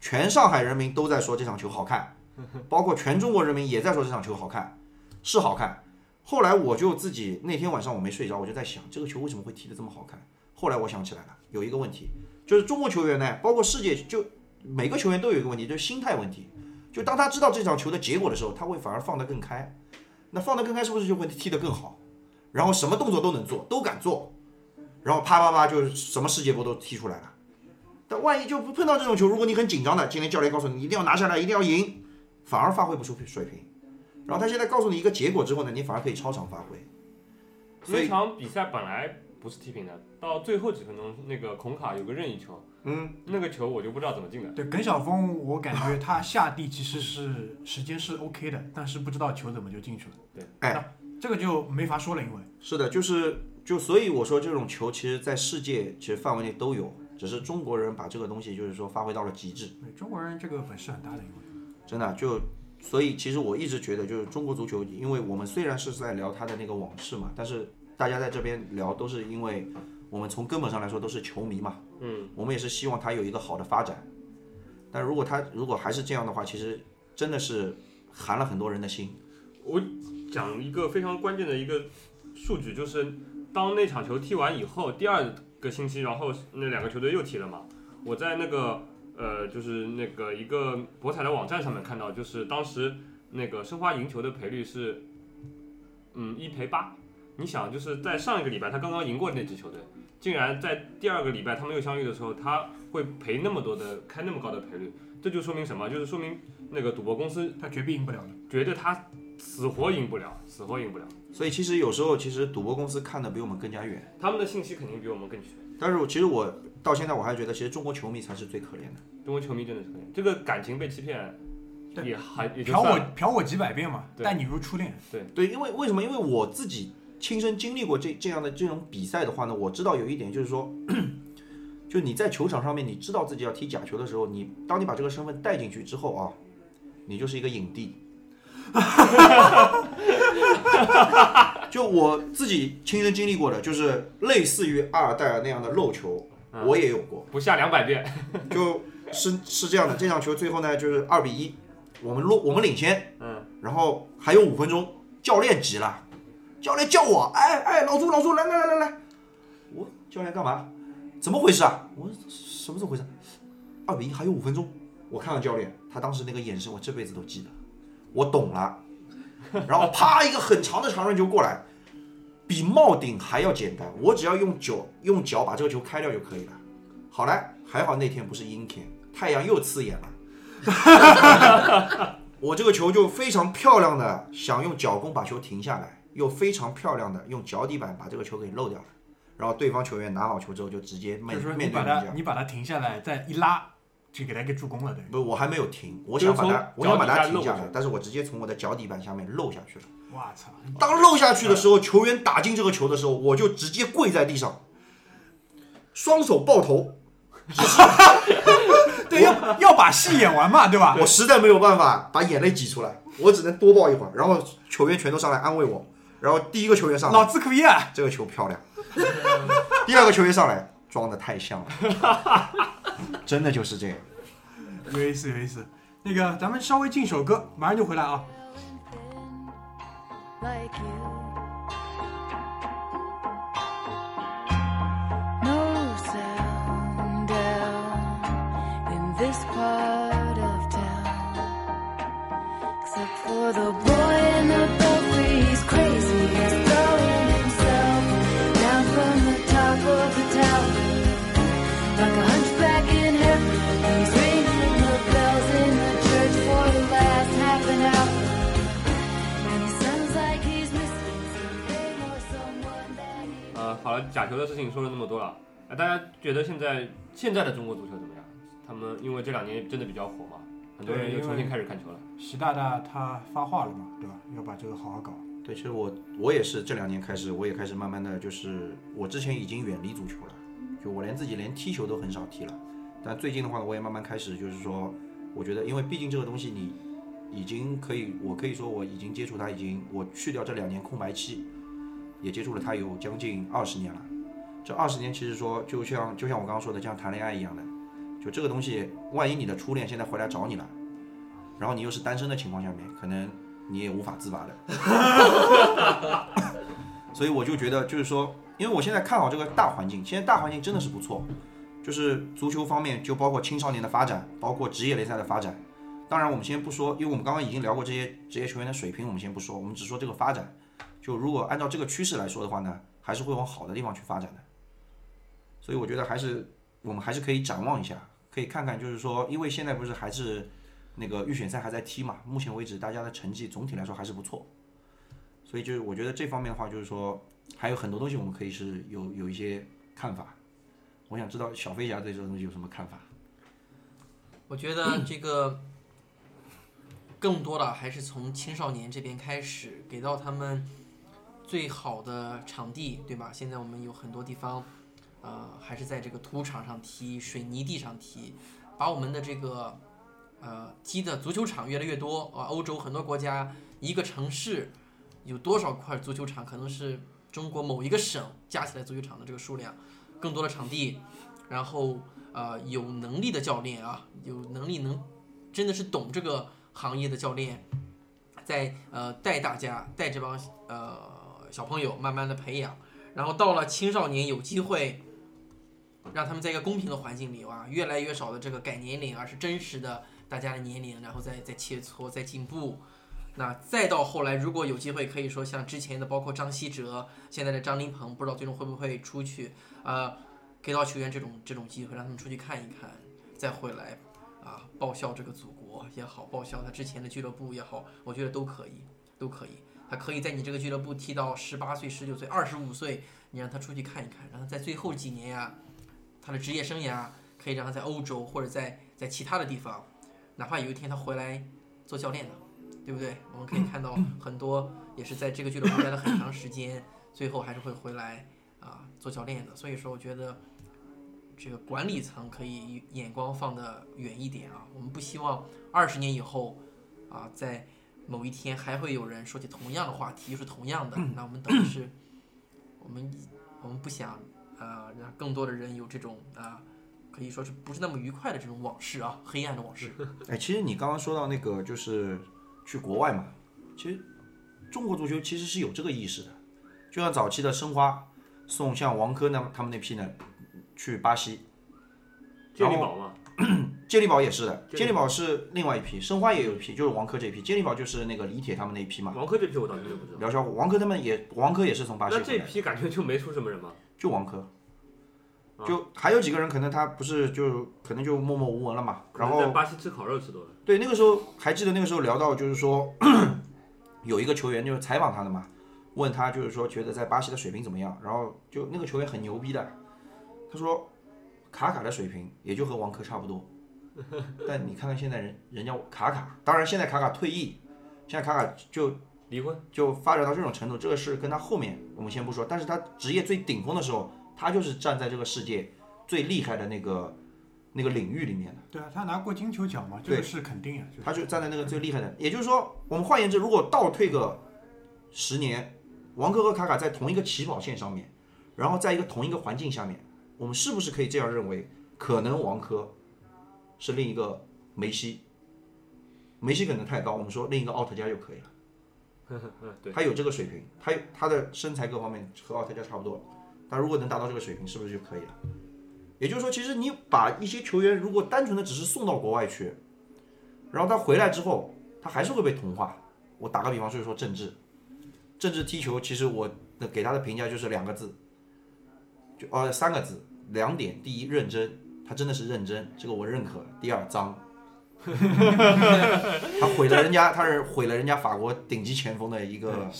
全上海人民都在说这场球好看，包括全中国人民也在说这场球好看，是好看。后来我就自己那天晚上我没睡着，我就在想这个球为什么会踢得这么好看。后来我想起来了，有一个问题，就是中国球员呢，包括世界，就每个球员都有一个问题，就是心态问题。就当他知道这场球的结果的时候，他会反而放得更开。那放得更开，是不是就会踢得更好？然后什么动作都能做，都敢做，然后啪啪啪，就是什么世界波都踢出来了。但万一就不碰到这种球，如果你很紧张的，今天教练告诉你一定要拿下来，一定要赢，反而发挥不出水平。然后他现在告诉你一个结果之后呢，你反而可以超常发挥。所以场比赛本来不是踢平的，到最后几分钟，那个孔卡有个任意球，嗯，那个球我就不知道怎么进的。对，耿晓峰，我感觉他下地其实是时间是 OK 的，但是不知道球怎么就进去了。对，哎这个就没法说了，因为是的，就是就所以我说这种球，其实在世界其实范围内都有，只是中国人把这个东西就是说发挥到了极致，对中国人这个本事很大的，因为真的就。所以其实我一直觉得，就是中国足球，因为我们虽然是在聊他的那个往事嘛，但是大家在这边聊都是因为我们从根本上来说都是球迷嘛，嗯，我们也是希望他有一个好的发展。但如果他如果还是这样的话，其实真的是寒了很多人的心。我讲一个非常关键的一个数据，就是当那场球踢完以后，第二个星期，然后那两个球队又踢了嘛。我在那个呃，就是那个一个博彩的网站上面看到，就是当时那个申花赢球的赔率是，嗯，一赔八。你想，就是在上一个礼拜他刚刚赢过那支球队，竟然在第二个礼拜他们又相遇的时候，他会赔那么多的，开那么高的赔率，这就说明什么？就是说明那个赌博公司他绝逼赢不了的。觉得他死活赢不了，死活赢不了。所以其实有时候其实赌博公司看的比我们更加远。他们的信息肯定比我们更全。但是我其实我到现在我还觉得，其实中国球迷才是最可怜的。中国球迷真的是可怜，这个感情被欺骗，也还也嫖我。嫖我几百遍嘛，对待你如初恋。对对，因为为什么？因为我自己亲身经历过这这样的这种比赛的话呢，我知道有一点就是说，就你在球场上面，你知道自己要踢假球的时候，你当你把这个身份带进去之后啊，你就是一个影帝。就我自己亲身经历过的，就是类似于阿尔代尔那样的漏球，嗯。我也有过。不下两百遍，就是是这样的，这场球最后呢就是二比一，我们落我们领先，嗯，然后还有五分钟，教练急了，教练叫我，哎哎，老朱老朱来来来来来，我教练干嘛？怎么回事啊？我什么怎么回事？二比一还有五分钟，我看到教练，他当时那个眼神我这辈子都记得，我懂了，然后啪一个很长的长传球过来，比帽顶还要简单，我只要用脚用脚把这个球开掉就可以了。好嘞，还好那天不是阴天，太阳又刺眼了。我这个球就非常漂亮的想用脚弓把球停下来，又非常漂亮的用脚底板把这个球给漏掉了。然后对方球员拿好球之后就直接面面对把门将。他你把他停下来，再一拉，就给他给助攻了，对。不，我还没有停，我想把它我想把它停下来但是我直接从我的脚底板下面漏下去了。我操！当漏下去的时候，球员打进这个球的时候，我就直接跪在地上，双手抱头，对，要要把戏演完嘛，对吧？我实在没有办法把眼泪挤出来，我只能多抱一会儿。然后球员全都上来安慰我，然后第一个球员上来，老子可以啊！这个球漂亮，第二个球员上来装的太像了，真的就是这样。有意思，有意思。那个，咱们稍微进首歌，马上就回来啊。like you. 假球的事情说了那么多了，呃，大家觉得现在现在的中国足球怎么样？他们因为这两年真的比较火嘛，很多人又重新开始看球了。习大大他发话了嘛，对吧？要把这个好好搞。对，其实我我也是这两年开始，我也开始慢慢的就是，我之前已经远离足球了，就我连自己连踢球都很少踢了。但最近的话呢，我也慢慢开始就是说，我觉得因为毕竟这个东西你已经可以，我可以说我已经接触它，已经我去掉这两年空白期，也接触了它有将近二十年了。这二十年其实说就像就像我刚刚说的，像谈恋爱一样的，就这个东西，万一你的初恋现在回来找你了，然后你又是单身的情况下面，可能你也无法自拔的。所以我就觉得，就是说，因为我现在看好这个大环境，现在大环境真的是不错，就是足球方面，就包括青少年的发展，包括职业联赛的发展。当然，我们先不说，因为我们刚刚已经聊过这些职业球员的水平，我们先不说，我们只说这个发展。就如果按照这个趋势来说的话呢，还是会往好的地方去发展的。所以我觉得还是我们还是可以展望一下，可以看看，就是说，因为现在不是还是那个预选赛还在踢嘛，目前为止大家的成绩总体来说还是不错。所以就是我觉得这方面的话，就是说还有很多东西我们可以是有有一些看法。我想知道小飞侠对这个东西有什么看法？我觉得这个更多的还是从青少年这边开始，给到他们最好的场地，对吧？现在我们有很多地方，呃，还是在这个土场上踢、水泥地上踢，把我们的这个呃踢的足球场越来越多啊。欧洲很多国家一个城市有多少块足球场，可能是中国某一个省加起来足球场的这个数量。更多的场地，然后呃有能力的教练啊，有能力能真的是懂这个行业的教练，在呃带大家带这帮呃小朋友慢慢的培养，然后到了青少年有机会。让他们在一个公平的环境里哇，越来越少的这个改年龄，而是真实的大家的年龄，然后再再切磋、再进步。那再到后来，如果有机会，可以说像之前的，包括张稀哲，现在的张琳芃，不知道最终会不会出去，呃，给到球员这种这种机会，让他们出去看一看，再回来啊，报效这个祖国也好，报效他之前的俱乐部也好，我觉得都可以，都可以。他可以在你这个俱乐部踢到十八岁、十九岁、二十五岁，你让他出去看一看，然后在最后几年呀、他的职业生涯可以让他在欧洲或者在在其他的地方，哪怕有一天他回来做教练的，对不对？我们可以看到 很多也是在这个俱乐部待了很长时间，最后还是会回来啊做教练的。所以说，我觉得这个管理层可以眼光放得远一点啊。我们不希望二十年以后啊，在某一天还会有人说起同样的话题，又是同样的，那我们等于是我们我们不想。啊，让更多的人有这种啊，可以说是不是那么愉快的这种往事啊，黑暗的往事。哎，其实你刚刚说到那个就是去国外嘛，其实中国足球其实是有这个意识的，就像早期的申花送像王珂那他们那批呢去巴西，健力宝嘛，健力宝也是的，健力宝是另外一批，申花也有一批，就是王珂这一批，健力宝就是那个李铁他们那一批嘛，王珂这批我倒真的不知道。辽小虎，王珂他们也王珂也是从巴西那这批感觉就没出什么人吗？就王珂。啊就还有几个人，可能他不是就可能就默默无闻了嘛。然后在后巴西吃烤肉吃多了。对那个时候还记得那个时候聊到就是说，有一个球员就是采访他的嘛，问他就是说觉得在巴西的水平怎么样，然后就那个球员很牛逼的，他说卡卡的水平也就和王珂差不多，但你看看现在人人家卡卡，当然现在卡卡退役，现在卡卡就离婚，就发展到这种程度，这个是跟他后面我们先不说，但是他职业最顶峰的时候，他就是站在这个世界最厉害的那个那个领域里面的。对啊，他拿过金球奖嘛，这个是肯定啊。就是他就站在那个最厉害的，也就是说，我们换言之，如果倒退个十年，王珂和卡卡在同一个起跑线上面，然后在一个同一个环境下面，我们是不是可以这样认为？可能王珂是另一个梅西，梅西可能太高，我们说另一个奥特加就可以了。他有这个水平，他他的身材各方面和奥特加差不多，他如果能达到这个水平，是不是就可以了？也就是说，其实你把一些球员如果单纯的只是送到国外去，然后他回来之后，他还是会被同化。我打个比方，就是说政治，政治踢球，其实我的给他的评价就是两个字，就呃三个字，两点：第一，认真，他真的是认真，这个我认可；第二，脏。他毁了人家，他是毁了人家法国顶级前锋的一个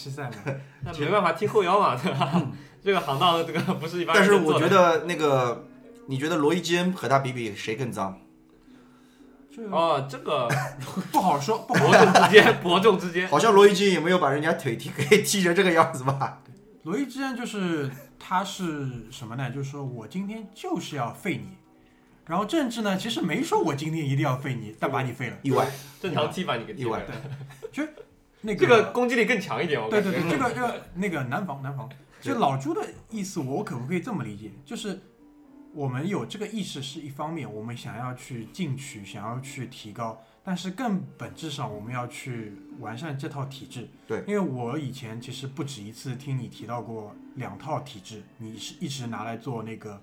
没办法踢后腰嘛，对吧？这个行当这个不是一般但是。我觉得那个，你觉得罗伊基恩和他比比谁更脏？哦，这个不好说，不好伯仲之间，伯仲之间，好像罗伊基恩也没有把人家腿踢给踢成这个样子吧？罗伊之恩就是他是什么呢？就是说我今天就是要废你，然后政治呢，其实没说我今天一定要废你，但把你废了。意外，正常踢把你给踢意外回来那这个攻击力更强一点，我感觉。对对对，这个这个那个南防南防，就老朱的意思，我可不可以这么理解？就是我们有这个意识是一方面，我们想要去进取，想要去提高，但是更本质上我们要去完善这套体制。对，因为我以前其实不止一次听你提到过两套体制，你是一直拿来做那个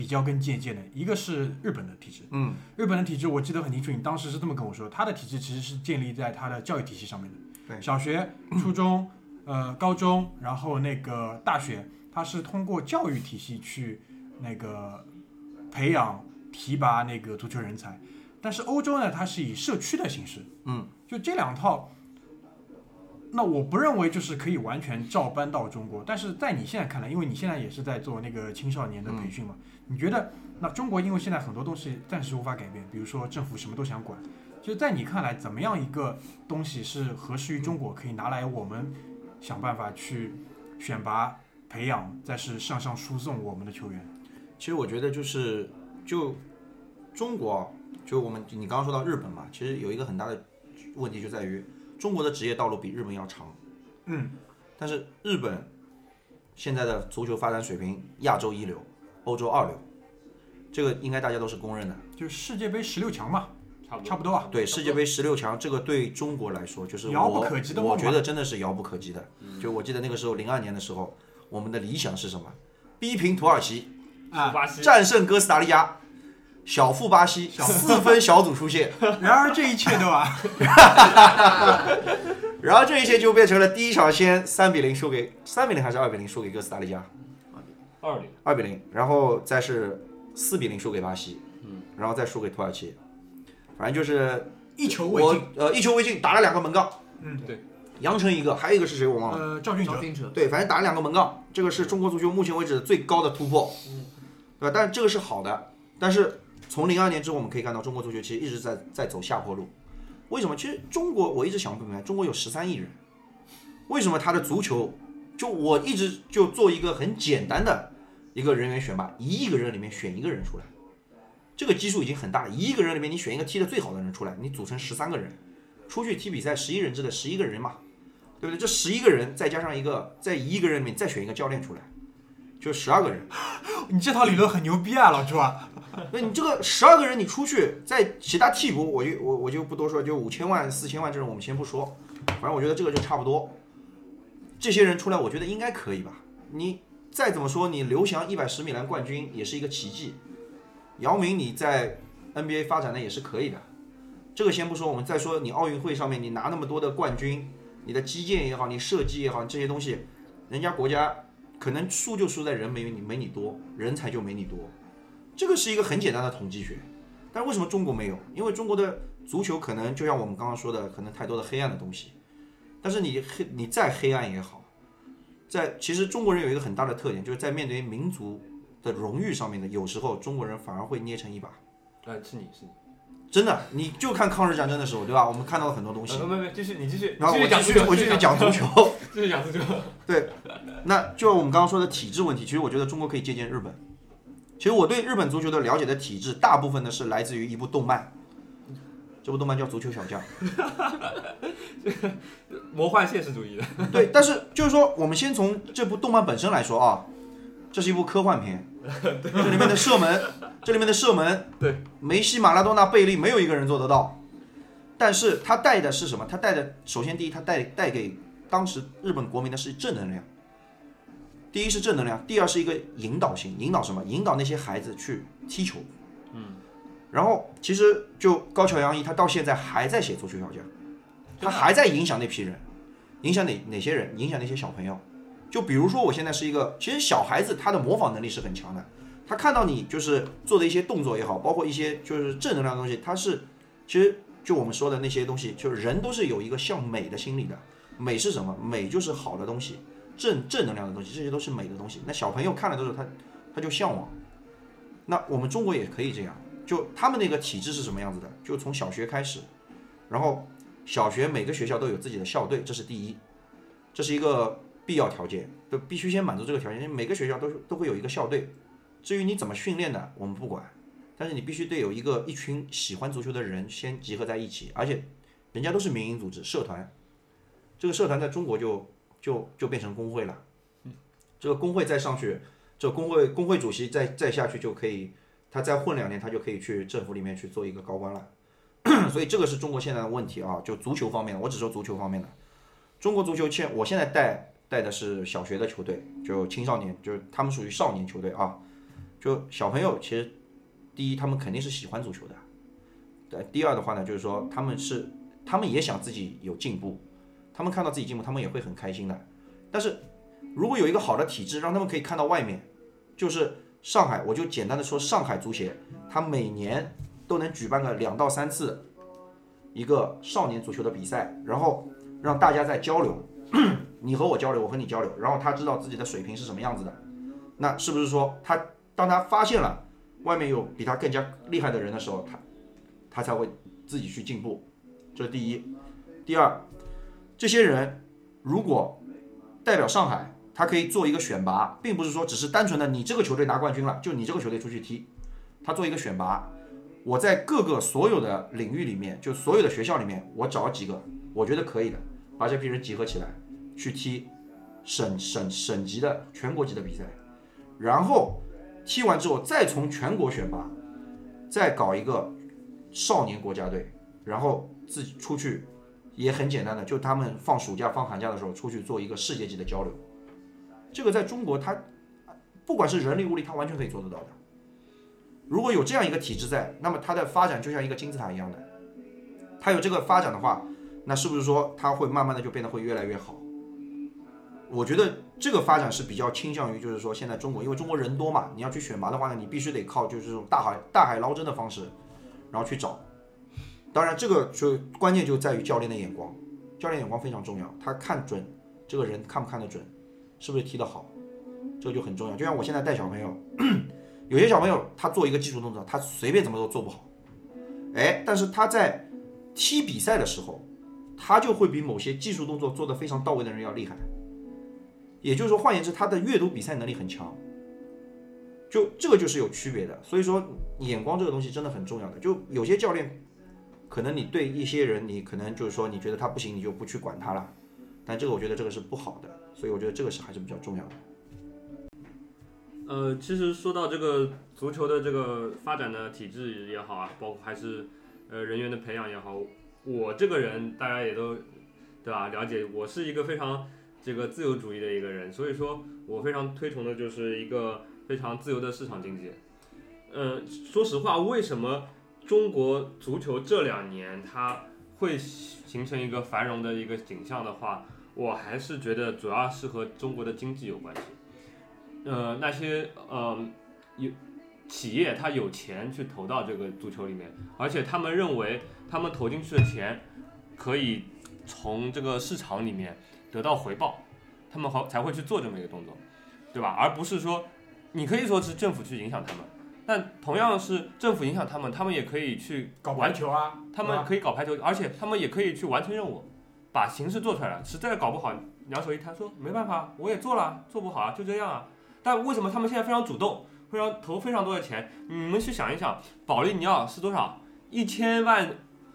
比较跟借鉴的，一个是日本的体制，嗯，日本的体制我记得很清楚，你当时是这么跟我说，他的体制其实是建立在他的教育体系上面的。对小学、初中、呃高中，然后那个大学，它是通过教育体系去那个培养、提拔那个足球人才。但是欧洲呢，它是以社区的形式，嗯，就这两套。那我不认为就是可以完全照搬到中国，但是在你现在看来，因为你现在也是在做那个青少年的培训嘛，你觉得那中国因为现在很多东西暂时无法改变，比如说政府什么都想管，就在你看来，怎么样一个东西是合适于中国，可以拿来我们想办法去选拔、培养，再是向上输送我们的球员？其实我觉得就是就中国啊，就我们你刚刚说到日本嘛，其实有一个很大的问题就在于中国的职业道路比日本要长，嗯，但是日本现在的足球发展水平亚洲一流，欧洲二流，这个应该大家都是公认的。就是世界杯十六强嘛，差不多。差不多啊。对世界杯十六强，这个对中国来说就是遥不可及的我觉得真的是遥不可及的。就我记得那个时候零二年的时候，我们的理想是什么？逼平土耳其，啊，战胜哥斯达黎加，小负巴西，四分小组出线。然而这一切对吧？然后这一切就变成了第一场先三比零输给三比零还是二比零输给哥斯达黎加，二零，二比零，然后再是四比零输给巴西，嗯，然后再输给土耳其，反正就是一球未我进。呃一球未进，打了两个门杠，嗯，对，杨晨一个，还有一个是谁我忘了。呃，赵俊哲，对，反正打了两个门杠，这个是中国足球目前为止最高的突破，嗯，对吧？但是这个是好的，但是从零二年之后，我们可以看到中国足球其实一直在在走下坡路。为什么？其实中国我一直想不明白，中国有十三亿人，为什么他的足球就我一直就做一个很简单的一个人员选拔，一亿个人里面选一个人出来，这个基数已经很大了。一亿个人里面你选一个踢得最好的人出来，你组成十三个人，出去踢比赛十一人制的十一个人嘛，对不对？这十一个人再加上一个，在一亿个人里面再选一个教练出来，就十二个人。你这套理论很牛逼啊，老朱啊！那你这个十二个人你出去，在其他替补，我就我我就不多说，就五千万、四千万这种我们先不说，反正我觉得这个就差不多。这些人出来，我觉得应该可以吧？你再怎么说，你刘翔一百十米栏冠军也是一个奇迹，姚明你在 NBA 发展的也是可以的。这个先不说，我们再说你奥运会上面你拿那么多的冠军，你的基建也好，你设计也好，这些东西，人家国家可能输就输在人没你没你多，人才就没你多。这个是一个很简单的统计学，但为什么中国没有？因为中国的足球可能就像我们刚刚说的，可能太多的黑暗的东西。但是你黑你再黑暗也好，在其实中国人有一个很大的特点，就是在面对民族的荣誉上面的，有时候中国人反而会捏成一把。呃，是你是你，真的，你就看抗日战争的时候，对吧？我们看到了很多东西呃，。没没，继续你继续，然后我继继续讲足球，我继续讲足球。继续讲足球，对那就我们刚刚说的体制问题，其实我觉得中国可以借鉴日本。其实我对日本足球的了解的体制，大部分呢是来自于一部动漫，这部动漫叫《足球小将》。魔幻现实主义的，对，但是就是说，我们先从这部动漫本身来说啊，这是一部科幻片，这里面的射门，这里面的射门，对，梅西、马拉多纳、贝利没有一个人做得到，但是他带的是什么？他带的首先第一，他带带给当时日本国民的是正能量。第一是正能量，第二是一个引导性，引导什么？引导那些孩子去踢球。嗯，然后其实就高桥洋一，他到现在还在写足球小将，他还在影响那批人。影响哪哪些人？影响那些小朋友。就比如说，我现在是一个，其实小孩子他的模仿能力是很强的。他看到你就是做的一些动作也好，包括一些就是正能量的东西，他是其实就我们说的那些东西，就是人都是有一个向美的心理的。美是什么？美就是好的东西，正正能量的东西，这些都是美的东西。那小朋友看了之后，他他就向往。那我们中国也可以这样，就他们那个体制是什么样子的？就从小学开始，然后小学每个学校都有自己的校队，这是第一，这是一个必要条件，就必须先满足这个条件。因为每个学校都都会有一个校队，至于你怎么训练的，我们不管，但是你必须得有一个一群喜欢足球的人先集合在一起，而且人家都是民营组织社团，这个社团在中国就就就变成工会了，嗯这个工会再上去，这工会工会主席再再下去就可以，他再混两年，他就可以去政府里面去做一个高官了。所以这个是中国现在的问题啊，就足球方面的，我只说足球方面的。中国足球现我现在带带的是小学的球队，就青少年，就是他们属于少年球队啊。就小朋友，其实第一他们肯定是喜欢足球的，对。第二的话呢，就是说他们是他们也想自己有进步，他们看到自己进步，他们也会很开心的。但是如果有一个好的体制，让他们可以看到外面，就是上海，我就简单的说上海足协，他每年都能举办个两到三次一个少年足球的比赛，然后让大家在交流，你和我交流，我和你交流，然后他知道自己的水平是什么样子的。那是不是说他当他发现了外面有比他更加厉害的人的时候，他他才会自己去进步？这是第一。第二，这些人如果代表上海，他可以做一个选拔，并不是说只是单纯的你这个球队拿冠军了，就你这个球队出去踢，他做一个选拔。我在各个所有的领域里面，就所有的学校里面，我找几个我觉得可以的，把这批人集合起来，去踢省省省级的全国级的比赛，然后踢完之后再从全国选拔，再搞一个少年国家队，然后自己出去，也很简单的，就他们放暑假、放寒假的时候出去做一个世界级的交流。这个在中国，他不管是人力物力，他完全可以做得到的。如果有这样一个体制在，那么它的发展就像一个金字塔一样的，它有这个发展的话，那是不是说它会慢慢的就变得会越来越好？我觉得这个发展是比较倾向于，就是说现在中国，因为中国人多嘛，你要去选拔的话呢，你必须得靠就是这种大海大海捞针的方式，然后去找。当然，这个就关键就在于教练的眼光，教练眼光非常重要，他看准这个人看不看得准，是不是踢得好，这个就很重要。就像我现在带小朋友，有些小朋友他做一个技术动作，他随便怎么都做不好，哎，但是他在踢比赛的时候，他就会比某些技术动作做得非常到位的人要厉害。也就是说，换言之，他的阅读比赛能力很强，就这个就是有区别的。所以说，眼光这个东西真的很重要的。就有些教练，可能你对一些人，你可能就是说你觉得他不行，你就不去管他了。但这个我觉得这个是不好的，所以我觉得这个是还是比较重要的。呃，其实说到这个足球的这个发展的体制也好啊，包括还是呃人员的培养也好，我这个人大家也都对吧了解，我是一个非常这个自由主义的一个人，所以说我非常推崇的就是一个非常自由的市场经济。呃，说实话，为什么中国足球这两年它会形成一个繁荣的一个景象的话，我还是觉得主要是和中国的经济有关系。呃，那些呃有企业，他有钱去投到这个足球里面，而且他们认为他们投进去的钱可以从这个市场里面得到回报，他们好才会去做这么一个动作，对吧？而不是说你可以说是政府去影响他们，但同样是政府影响他们，他们也可以去搞完排球啊，他们可以搞排球，而且他们也可以去完成任务，把形式做出来了。实在搞不好，两手一摊说没办法，我也做了，做不好啊，就这样啊。但为什么他们现在非常主动，非常投非常多的钱？你们去想一想，保利尼奥是多少？一千万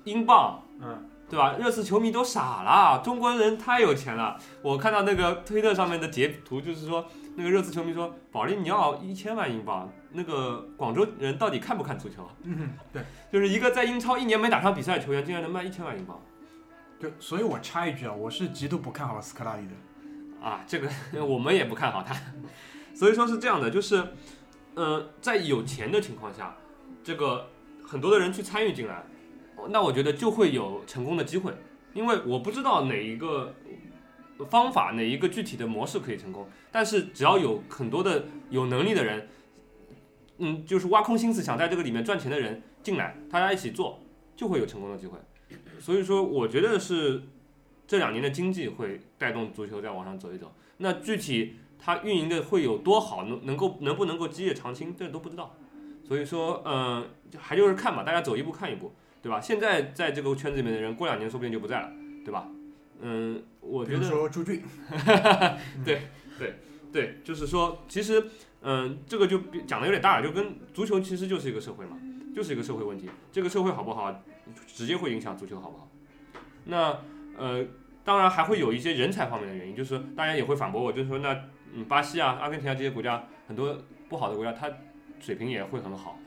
英镑，嗯，对吧？热刺球迷都傻了，中国人太有钱了。我看到那个推特上面的截图，就是说那个热刺球迷说，保利尼奥一千万英镑，那个广州人到底看不看足球？嗯，对，就是一个在英超一年没打上比赛的球员，竟然能卖一千万英镑对所以，我插一句啊，我是极度不看好斯科拉里的。啊！这个 我们也不看好他。所以说是这样的，就是，呃，在有钱的情况下，这个很多的人去参与进来，那我觉得就会有成功的机会，因为我不知道哪一个方法，哪一个具体的模式可以成功，但是只要有很多的有能力的人，嗯，就是挖空心思想在这个里面赚钱的人进来，大家一起做，就会有成功的机会。所以说，我觉得是这两年的经济会带动足球再往上走一走。那具体它运营的会有多好，能能够能不能够基业长青，这都不知道。所以说，嗯、就还就是看吧，大家走一步看一步，对吧？现在在这个圈子里面的人，过两年说不定就不在了，对吧？嗯，我觉得说朱俊，对对对，就是说，其实，嗯，这个就比讲的有点大了，就跟足球其实就是一个社会嘛，就是一个社会问题。这个社会好不好，直接会影响足球好不好。那呃，当然还会有一些人才方面的原因，就是大家也会反驳我，就是说那嗯，巴西啊、阿根廷啊这些国家，很多不好的国家，它水平也会很好，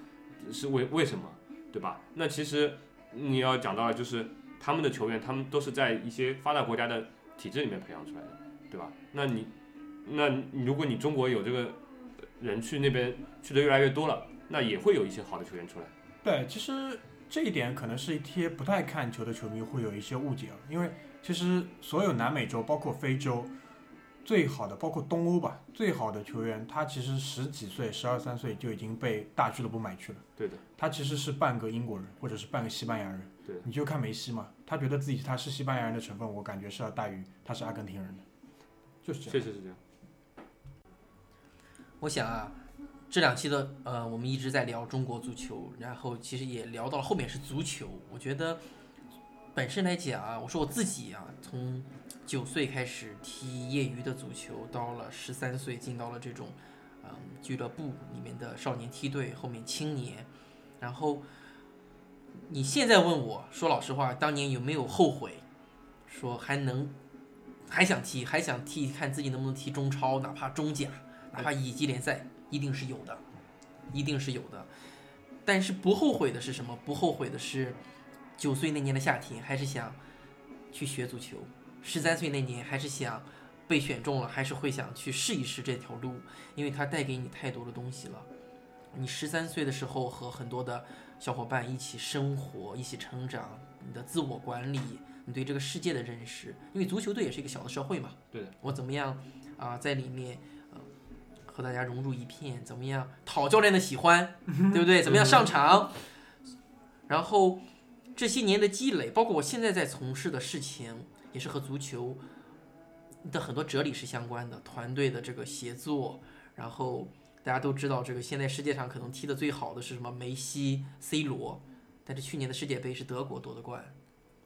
是为为什么，对吧？那其实你要讲到了就是他们的球员，他们都是在一些发达国家的体制里面培养出来的，对吧？那你那你如果你中国有这个人去那边去的越来越多了，那也会有一些好的球员出来。对，其实这一点可能是一些不太看球的球迷会有一些误解啊，因为其实所有南美洲，包括非洲，最好的，包括东欧吧，最好的球员，他其实十几岁、十二三岁就已经被大俱乐部买去了。对的，他其实是半个英国人，或者是半个西班牙人。对你就看梅西嘛，他觉得自己他是西班牙人的成分，我感觉是要大于他是阿根廷人的，就是这样。确实是这样。我想啊，这两期的呃，我们一直在聊中国足球，然后其实也聊到了后面是足球。我觉得本身来讲啊，我说我自己啊，从九岁开始踢业余的足球，到了十三岁进到了这种嗯俱乐部里面的少年梯队，后面青年，然后你现在问我说老实话，当年有没有后悔？说还能还想踢，还想踢，看自己能不能踢中超，哪怕中甲。哪怕乙级联赛一定是有的。一定是有的。但是不后悔的是什么？不后悔的是，九岁那年的夏天还是想去学足球，十三岁那年还是想被选中了，还是会想去试一试这条路，因为它带给你太多的东西了。你十三岁的时候和很多的小伙伴一起生活，一起成长，你的自我管理，你对这个世界的认识，因为足球队也是一个小的社会嘛。对的。我怎么样啊、在里面呃和大家融入一片？怎么样讨教练的喜欢，对不对？怎么样上场？然后这些年的积累，包括我现在在从事的事情，也是和足球的很多哲理是相关的，团队的这个协作，然后大家都知道，这个现在世界上可能踢得最好的是什么？梅西、C 罗，但是去年的世界杯是德国夺的冠，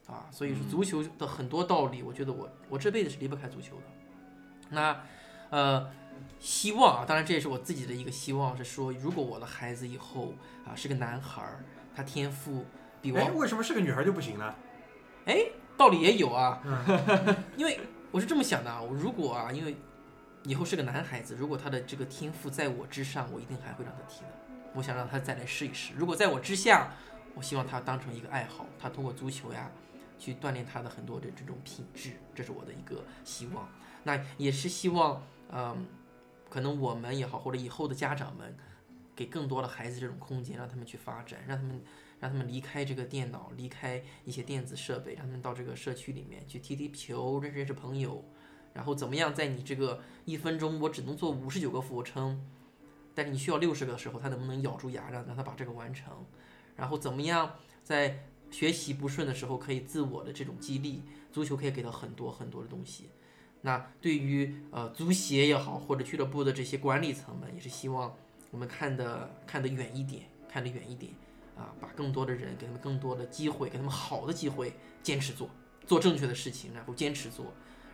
啊，所以说足球的很多道理，我觉得我我这辈子是离不开足球的。那呃，希望啊，当然这也是我自己的一个希望，是说如果我的孩子以后啊是个男孩儿，他天赋比我哎，为什么是个女孩就不行呢？道理也有啊，因为我是这么想的啊，我如果啊，因为以后是个男孩子，如果他的这个天赋在我之上，我一定还会让他踢的。我想让他再来试一试。如果在我之下，我希望他当成一个爱好，他通过足球呀，去锻炼他的很多的这种品质，这是我的一个希望。那也是希望，嗯，可能我们也好，或者以后的家长们，给更多的孩子这种空间，让他们去发展，让他们让他们离开这个电脑，离开一些电子设备，让他们到这个社区里面去踢踢球，认识认识朋友，然后怎么样在你这个一分钟我只能做五十九个俯卧撑，但是你需要六十个的时候，他能不能咬住牙让让他把这个完成？然后怎么样在学习不顺的时候可以自我的这种激励？足球可以给到很多很多的东西。那对于呃足协也好，或者俱乐部的这些管理层们，也是希望我们看得看得远一点，看得远一点啊，把更多的人给他们更多的机会，给他们好的机会，坚持做，做正确的事情，然后坚持做。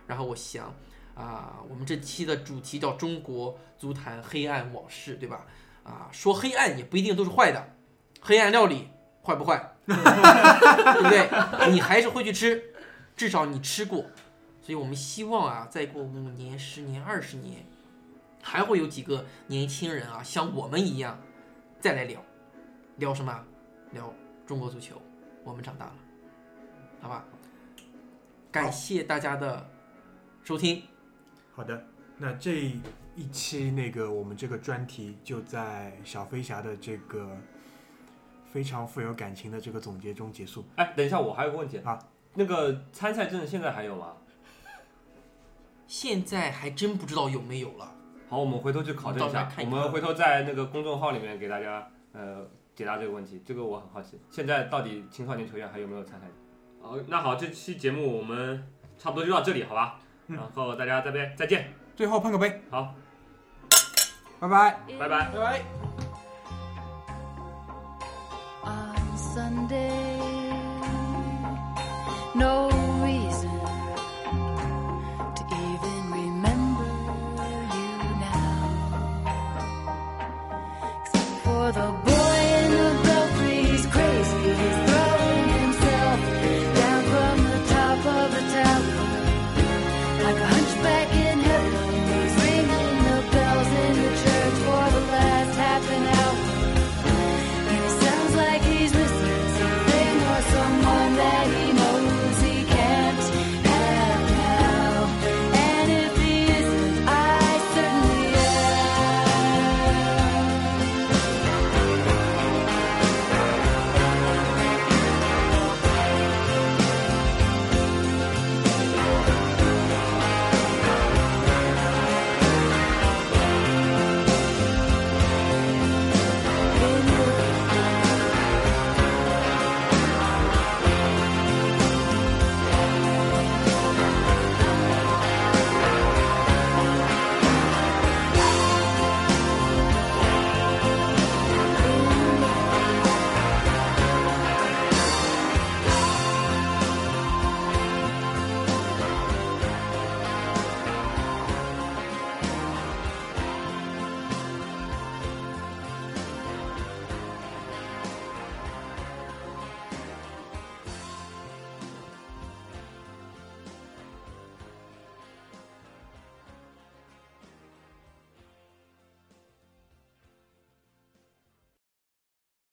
然后我想啊，我们这期的主题叫中国足坛黑暗往事，对吧？啊，说黑暗也不一定都是坏的，黑暗料理坏不坏？对不对？你还是会去吃，至少你吃过。所以我们希望啊，再过五年、十年、二十年，还会有几个年轻人啊，像我们一样，再来聊，聊什么？聊中国足球。我们长大了，好吧？感谢大家的收听。好的，那这一期那个我们这个专题就在小飞侠的这个非常富有感情的这个总结中结束。哎，等一下，我还有个问题啊，那个参赛证现在还有吗？现在还真不知道有没有了。好，我们回头去考证一下，我们回头在那个公众号里面给大家呃解答这个问题，这个我很好奇，现在到底青少年球员还有没有参赛证？好，那好，这期节目我们差不多就到这里，好吧？嗯然后大家再见再见，最后碰个杯，好，拜拜。拜拜。拜拜。on Sunday. No